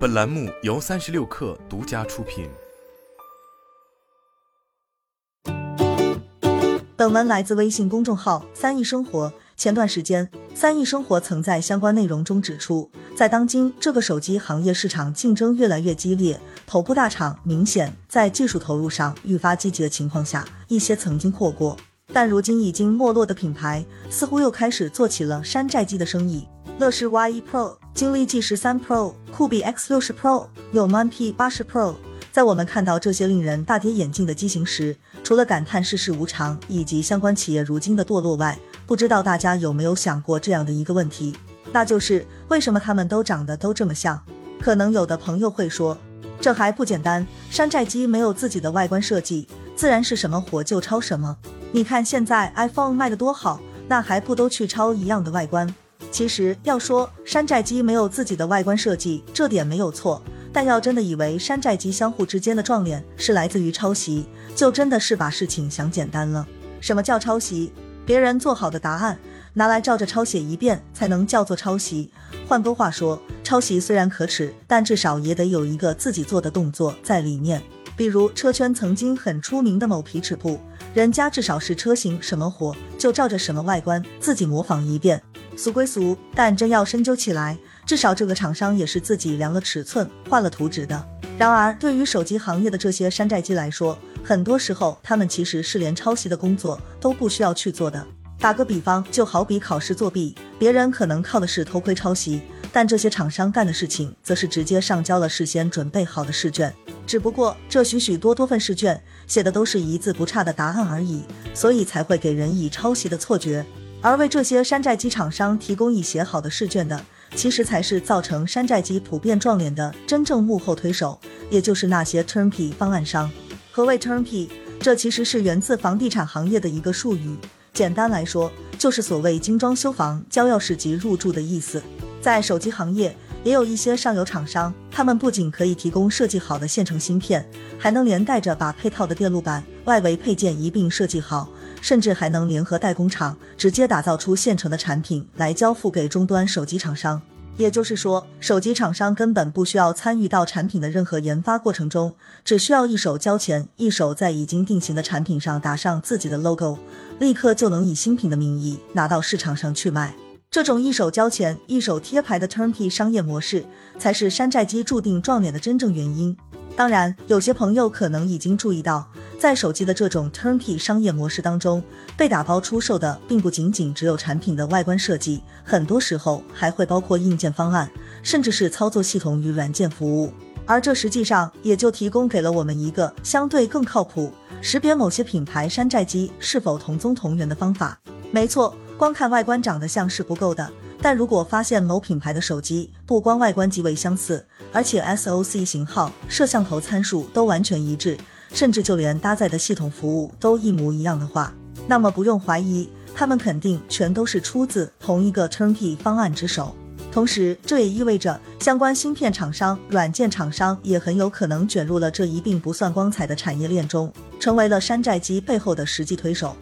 本栏目由三十六氪独家出品。本文来自微信公众号“三亿生活”。前段时间，三亿生活曾在相关内容中指出，在当今这个手机行业市场竞争越来越激烈，头部大厂明显在技术投入上愈发积极的情况下，一些曾经错过但如今已经没落的品牌，似乎又开始做起了山寨机的生意。乐视 Y1 Pro、金立 G 十三 Pro、酷比 X 六十 Pro、有 Man P 八十 Pro，在我们看到这些令人大跌眼镜的机型时，除了感叹世事无常以及相关企业如今的堕落外，不知道大家有没有想过这样的一个问题，那就是为什么他们都长得都这么像？可能有的朋友会说，这还不简单，山寨机没有自己的外观设计，自然是什么火就抄什么。你看现在 iPhone 卖的多好，那还不都去抄一样的外观？其实要说山寨机没有自己的外观设计，这点没有错。但要真的以为山寨机相互之间的撞脸是来自于抄袭，就真的是把事情想简单了。什么叫抄袭？别人做好的答案拿来照着抄写一遍，才能叫做抄袭。换个话说，抄袭虽然可耻，但至少也得有一个自己做的动作在里面。比如车圈曾经很出名的某皮尺铺，人家至少是车型什么火就照着什么外观自己模仿一遍。俗归俗，但真要深究起来，至少这个厂商也是自己量了尺寸、画了图纸的。然而，对于手机行业的这些山寨机来说，很多时候他们其实是连抄袭的工作都不需要去做的。打个比方，就好比考试作弊，别人可能靠的是偷窥抄袭，但这些厂商干的事情，则是直接上交了事先准备好的试卷。只不过这许许多多份试卷写的都是一字不差的答案而已，所以才会给人以抄袭的错觉。而为这些山寨机厂商提供已写好的试卷的，其实才是造成山寨机普遍撞脸的真正幕后推手，也就是那些 turnkey 方案商。何谓 turnkey？这其实是源自房地产行业的一个术语，简单来说，就是所谓精装修房、交钥匙即入住的意思。在手机行业，也有一些上游厂商，他们不仅可以提供设计好的现成芯片，还能连带着把配套的电路板、外围配件一并设计好。甚至还能联合代工厂，直接打造出现成的产品来交付给终端手机厂商。也就是说，手机厂商根本不需要参与到产品的任何研发过程中，只需要一手交钱，一手在已经定型的产品上打上自己的 logo，立刻就能以新品的名义拿到市场上去卖。这种一手交钱、一手贴牌的 turnkey 商业模式，才是山寨机注定撞脸的真正原因。当然，有些朋友可能已经注意到。在手机的这种 turnkey 商业模式当中，被打包出售的并不仅仅只有产品的外观设计，很多时候还会包括硬件方案，甚至是操作系统与软件服务。而这实际上也就提供给了我们一个相对更靠谱识别某些品牌山寨机是否同宗同源的方法。没错，光看外观长得像是不够的，但如果发现某品牌的手机不光外观极为相似，而且 SOC 型号、摄像头参数都完全一致。甚至就连搭载的系统服务都一模一样的话，那么不用怀疑，他们肯定全都是出自同一个 turnkey 方案之手。同时，这也意味着相关芯片厂商、软件厂商也很有可能卷入了这一并不算光彩的产业链中，成为了山寨机背后的实际推手。